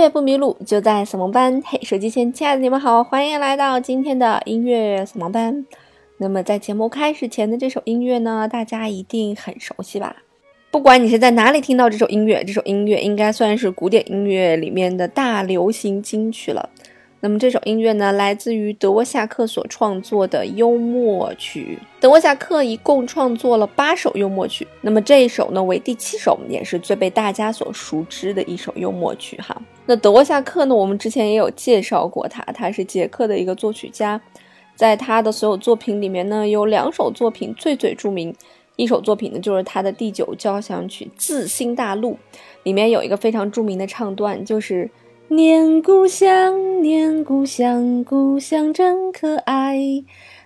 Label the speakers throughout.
Speaker 1: 乐不迷路，就在扫盲班。嘿，手机前亲爱的你们好，欢迎来到今天的音乐扫盲班。那么在节目开始前的这首音乐呢，大家一定很熟悉吧？不管你是在哪里听到这首音乐，这首音乐应该算是古典音乐里面的大流行金曲了。那么这首音乐呢，来自于德沃夏克所创作的幽默曲。德沃夏克一共创作了八首幽默曲，那么这一首呢为第七首，也是最被大家所熟知的一首幽默曲哈。那德沃夏克呢，我们之前也有介绍过他，他是捷克的一个作曲家，在他的所有作品里面呢，有两首作品最最著名，一首作品呢就是他的第九交响曲《自新大陆》，里面有一个非常著名的唱段，就是。念故乡，念故乡，故乡真可爱。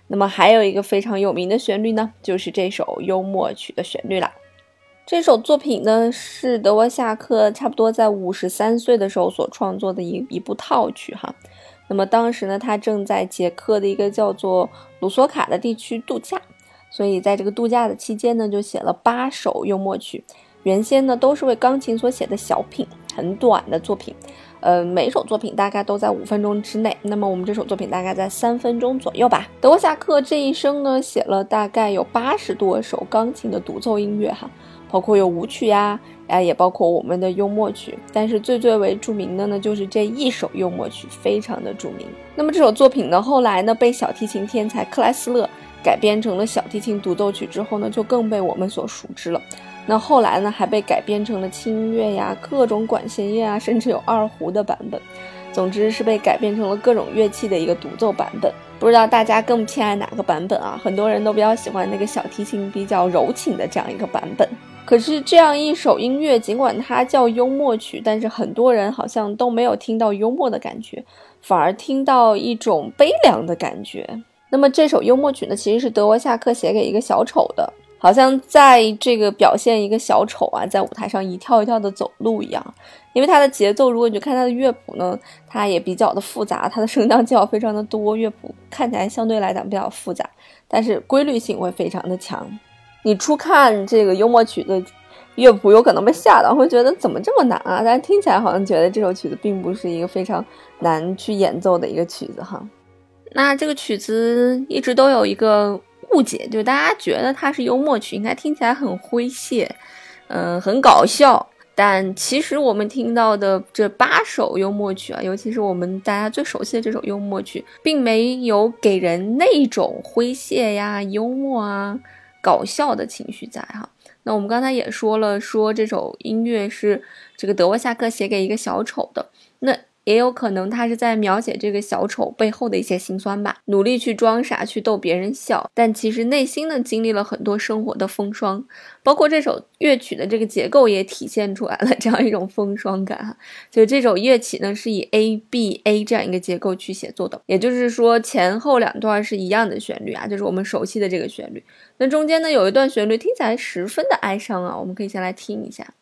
Speaker 1: 那么还有一个非常有名的旋律呢，就是这首幽默曲的旋律啦。这首作品呢，是德沃夏克差不多在五十三岁的时候所创作的一一部套曲哈。那么当时呢，他正在捷克的一个叫做鲁索卡的地区度假，所以在这个度假的期间呢，就写了八首幽默曲。原先呢，都是为钢琴所写的小品，很短的作品。呃，每首作品大概都在五分钟之内。那么我们这首作品大概在三分钟左右吧。德沃夏克这一生呢，写了大概有八十多首钢琴的独奏音乐哈，包括有舞曲呀，啊，也包括我们的幽默曲。但是最最为著名的呢，就是这一首幽默曲，非常的著名。那么这首作品呢，后来呢，被小提琴天才克莱斯勒改编成了小提琴独奏曲之后呢，就更被我们所熟知了。那后来呢，还被改编成了轻音乐呀，各种管弦乐啊，甚至有二胡的版本。总之是被改编成了各种乐器的一个独奏版本。不知道大家更偏爱哪个版本啊？很多人都比较喜欢那个小提琴比较柔情的这样一个版本。可是这样一首音乐，尽管它叫幽默曲，但是很多人好像都没有听到幽默的感觉，反而听到一种悲凉的感觉。那么这首幽默曲呢，其实是德沃夏克写给一个小丑的。好像在这个表现一个小丑啊，在舞台上一跳一跳的走路一样，因为它的节奏，如果你去看它的乐谱呢，它也比较的复杂，它的升降记号非常的多，乐谱看起来相对来讲比较复杂，但是规律性会非常的强。你初看这个幽默曲的乐谱，有可能被吓到，会觉得怎么这么难啊？但听起来好像觉得这首曲子并不是一个非常难去演奏的一个曲子哈。那这个曲子一直都有一个。误解，就是大家觉得它是幽默曲，应该听起来很诙谐，嗯，很搞笑。但其实我们听到的这八首幽默曲啊，尤其是我们大家最熟悉的这首幽默曲，并没有给人那种诙谐呀、幽默啊、搞笑的情绪在哈。那我们刚才也说了，说这首音乐是这个德沃夏克写给一个小丑的，那。也有可能他是在描写这个小丑背后的一些心酸吧，努力去装傻，去逗别人笑，但其实内心呢经历了很多生活的风霜，包括这首乐曲的这个结构也体现出来了这样一种风霜感哈。就这首乐曲呢是以 A B A 这样一个结构去写作的，也就是说前后两段是一样的旋律啊，就是我们熟悉的这个旋律。那中间呢有一段旋律听起来十分的哀伤啊，我们可以先来听一下。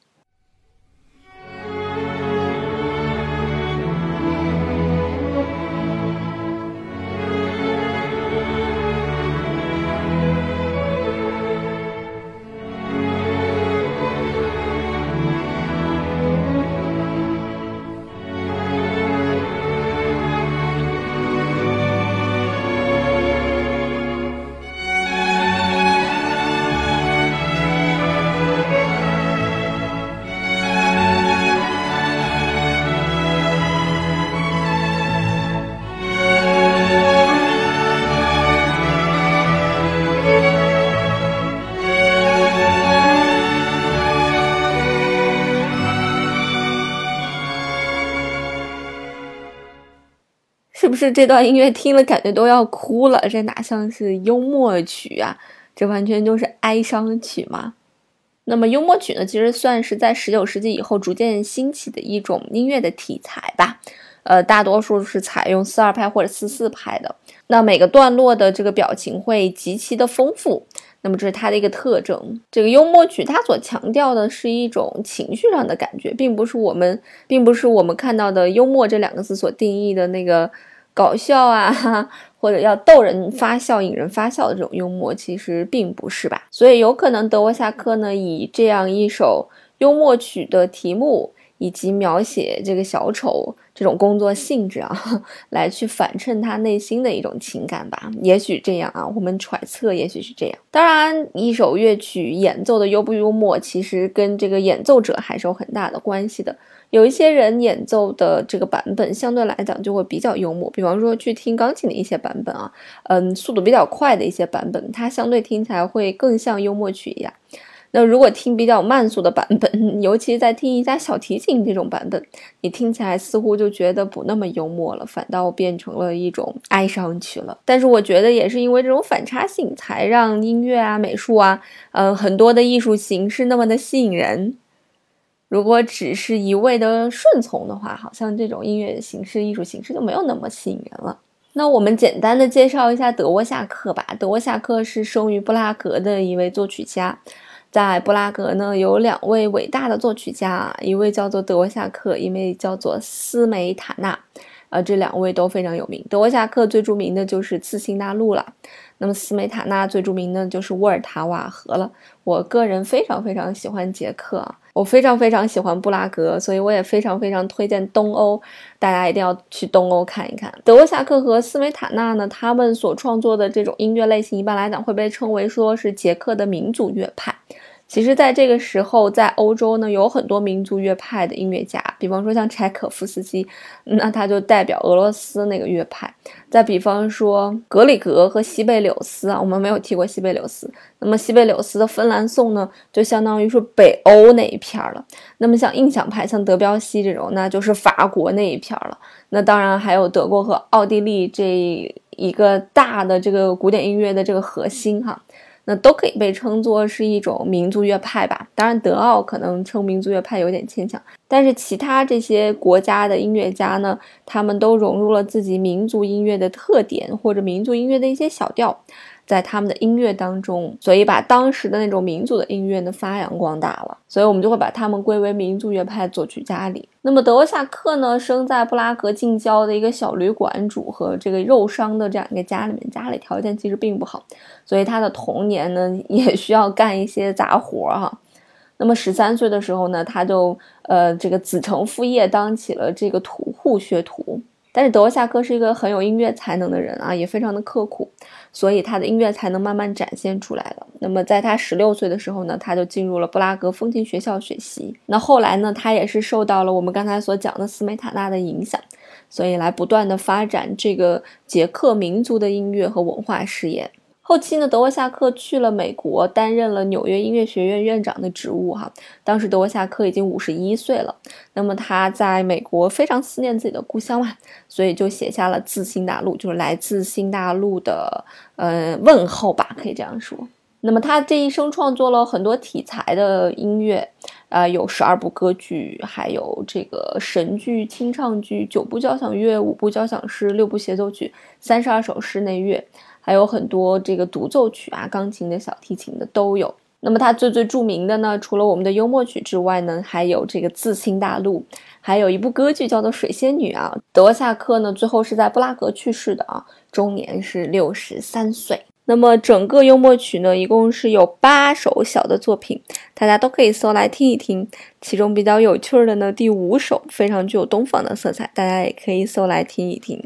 Speaker 1: 这段音乐听了感觉都要哭了，这哪像是幽默曲啊？这完全就是哀伤曲嘛。那么幽默曲呢，其实算是在十九世纪以后逐渐兴起的一种音乐的题材吧。呃，大多数是采用四二拍或者四四拍的。那每个段落的这个表情会极其的丰富。那么这是它的一个特征。这个幽默曲它所强调的是一种情绪上的感觉，并不是我们，并不是我们看到的幽默这两个字所定义的那个搞笑啊，或者要逗人发笑、引人发笑的这种幽默，其实并不是吧？所以有可能德沃夏克呢以这样一首幽默曲的题目。以及描写这个小丑这种工作性质啊，来去反衬他内心的一种情感吧。也许这样啊，我们揣测，也许是这样。当然，一首乐曲演奏的幽不幽默，其实跟这个演奏者还是有很大的关系的。有一些人演奏的这个版本相对来讲就会比较幽默，比方说去听钢琴的一些版本啊，嗯，速度比较快的一些版本，它相对听起来会更像幽默曲一样。那如果听比较慢速的版本，尤其在听一下小提琴这种版本，你听起来似乎就觉得不那么幽默了，反倒变成了一种哀伤曲了。但是我觉得也是因为这种反差性，才让音乐啊、美术啊，嗯，很多的艺术形式那么的吸引人。如果只是一味的顺从的话，好像这种音乐形式、艺术形式就没有那么吸引人了。那我们简单的介绍一下德沃夏克吧。德沃夏克是生于布拉格的一位作曲家。在布拉格呢，有两位伟大的作曲家，一位叫做德沃夏克，一位叫做斯梅塔纳，呃，这两位都非常有名。德沃夏克最著名的就是《次新大陆》了，那么斯梅塔纳最著名的就是《沃尔塔瓦河》了。我个人非常非常喜欢捷克，我非常非常喜欢布拉格，所以我也非常非常推荐东欧，大家一定要去东欧看一看。德沃夏克和斯梅塔纳呢，他们所创作的这种音乐类型，一般来讲会被称为说是捷克的民族乐派。其实，在这个时候，在欧洲呢，有很多民族乐派的音乐家，比方说像柴可夫斯基，那他就代表俄罗斯那个乐派；再比方说格里格和西贝柳斯啊，我们没有提过西贝柳斯。那么西贝柳斯的芬兰颂呢，就相当于是北欧那一片了。那么像印象派，像德彪西这种，那就是法国那一片了。那当然还有德国和奥地利这一个大的这个古典音乐的这个核心哈。那都可以被称作是一种民族乐派吧。当然，德奥可能称民族乐派有点牵强，但是其他这些国家的音乐家呢，他们都融入了自己民族音乐的特点或者民族音乐的一些小调。在他们的音乐当中，所以把当时的那种民族的音乐呢发扬光大了，所以我们就会把他们归为民族乐派作曲家里。那么德沃夏克呢，生在布拉格近郊的一个小旅馆主和这个肉商的这样一个家里面，家里条件其实并不好，所以他的童年呢 也需要干一些杂活哈。那么十三岁的时候呢，他就呃这个子承父业当起了这个土户学徒。但是德沃夏克是一个很有音乐才能的人啊，也非常的刻苦，所以他的音乐才能慢慢展现出来了。那么在他十六岁的时候呢，他就进入了布拉格风琴学校学习。那后来呢，他也是受到了我们刚才所讲的斯梅塔纳的影响，所以来不断的发展这个捷克民族的音乐和文化事业。后期呢，德沃夏克去了美国，担任了纽约音乐学院院长的职务。哈，当时德沃夏克已经五十一岁了。那么他在美国非常思念自己的故乡嘛，所以就写下了《自新大陆》，就是来自新大陆的呃问候吧，可以这样说。那么他这一生创作了很多题材的音乐，啊，有十二部歌剧，还有这个神剧、清唱剧、九部交响乐、五部交响诗、六部协奏曲、三十二首室内乐。还有很多这个独奏曲啊，钢琴的、小提琴的都有。那么它最最著名的呢，除了我们的幽默曲之外呢，还有这个《自清大陆》，还有一部歌剧叫做《水仙女》啊。德沃夏克呢，最后是在布拉格去世的啊，终年是六十三岁。那么整个幽默曲呢，一共是有八首小的作品，大家都可以搜来听一听。其中比较有趣的呢，第五首非常具有东方的色彩，大家也可以搜来听一听。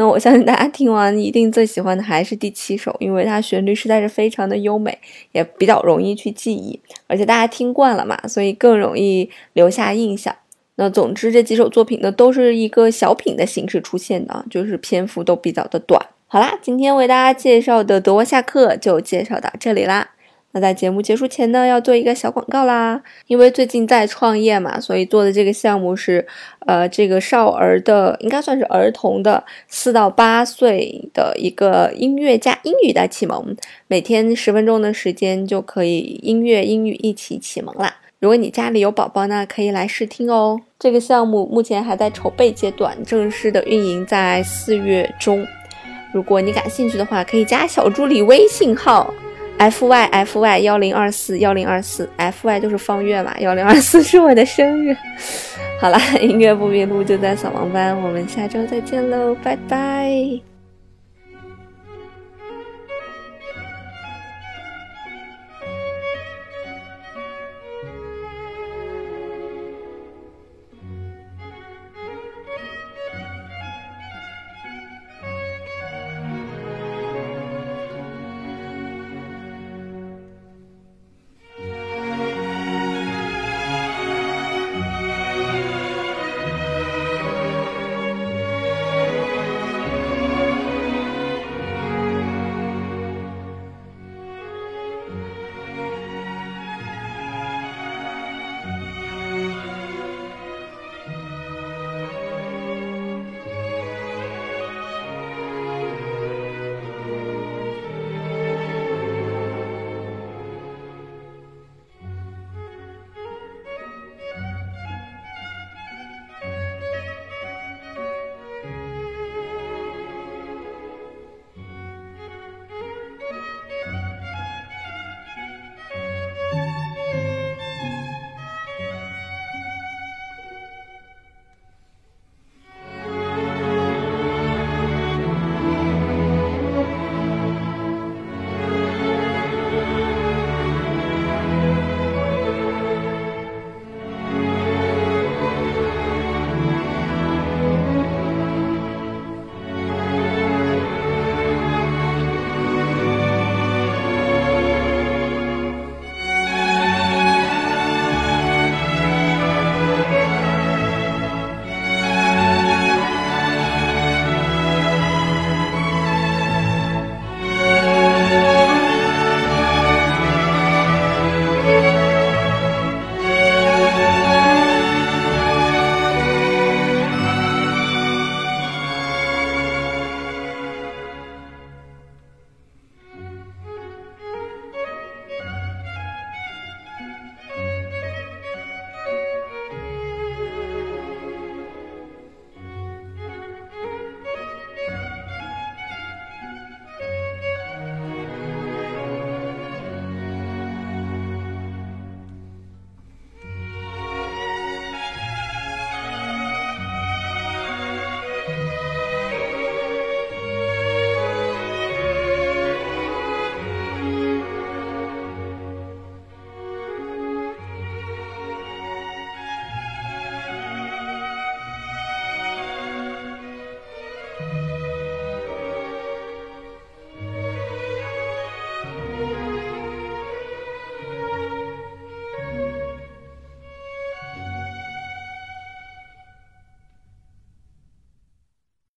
Speaker 1: 那我相信大家听完一定最喜欢的还是第七首，因为它旋律实在是非常的优美，也比较容易去记忆，而且大家听惯了嘛，所以更容易留下印象。那总之这几首作品呢，都是一个小品的形式出现的，就是篇幅都比较的短。好啦，今天为大家介绍的德沃夏克就介绍到这里啦。那在节目结束前呢，要做一个小广告啦。因为最近在创业嘛，所以做的这个项目是，呃，这个少儿的，应该算是儿童的，四到八岁的一个音乐加英语的启蒙，每天十分钟的时间就可以音乐英语一起启蒙啦。如果你家里有宝宝呢，可以来试听哦。这个项目目前还在筹备阶段，正式的运营在四月中。如果你感兴趣的话，可以加小助理微信号。F y f y 幺零二四幺零二四 f y 就是方月嘛，幺零二四是我的生日。好了，音乐不迷路就在扫盲班，我们下周再见喽，拜拜。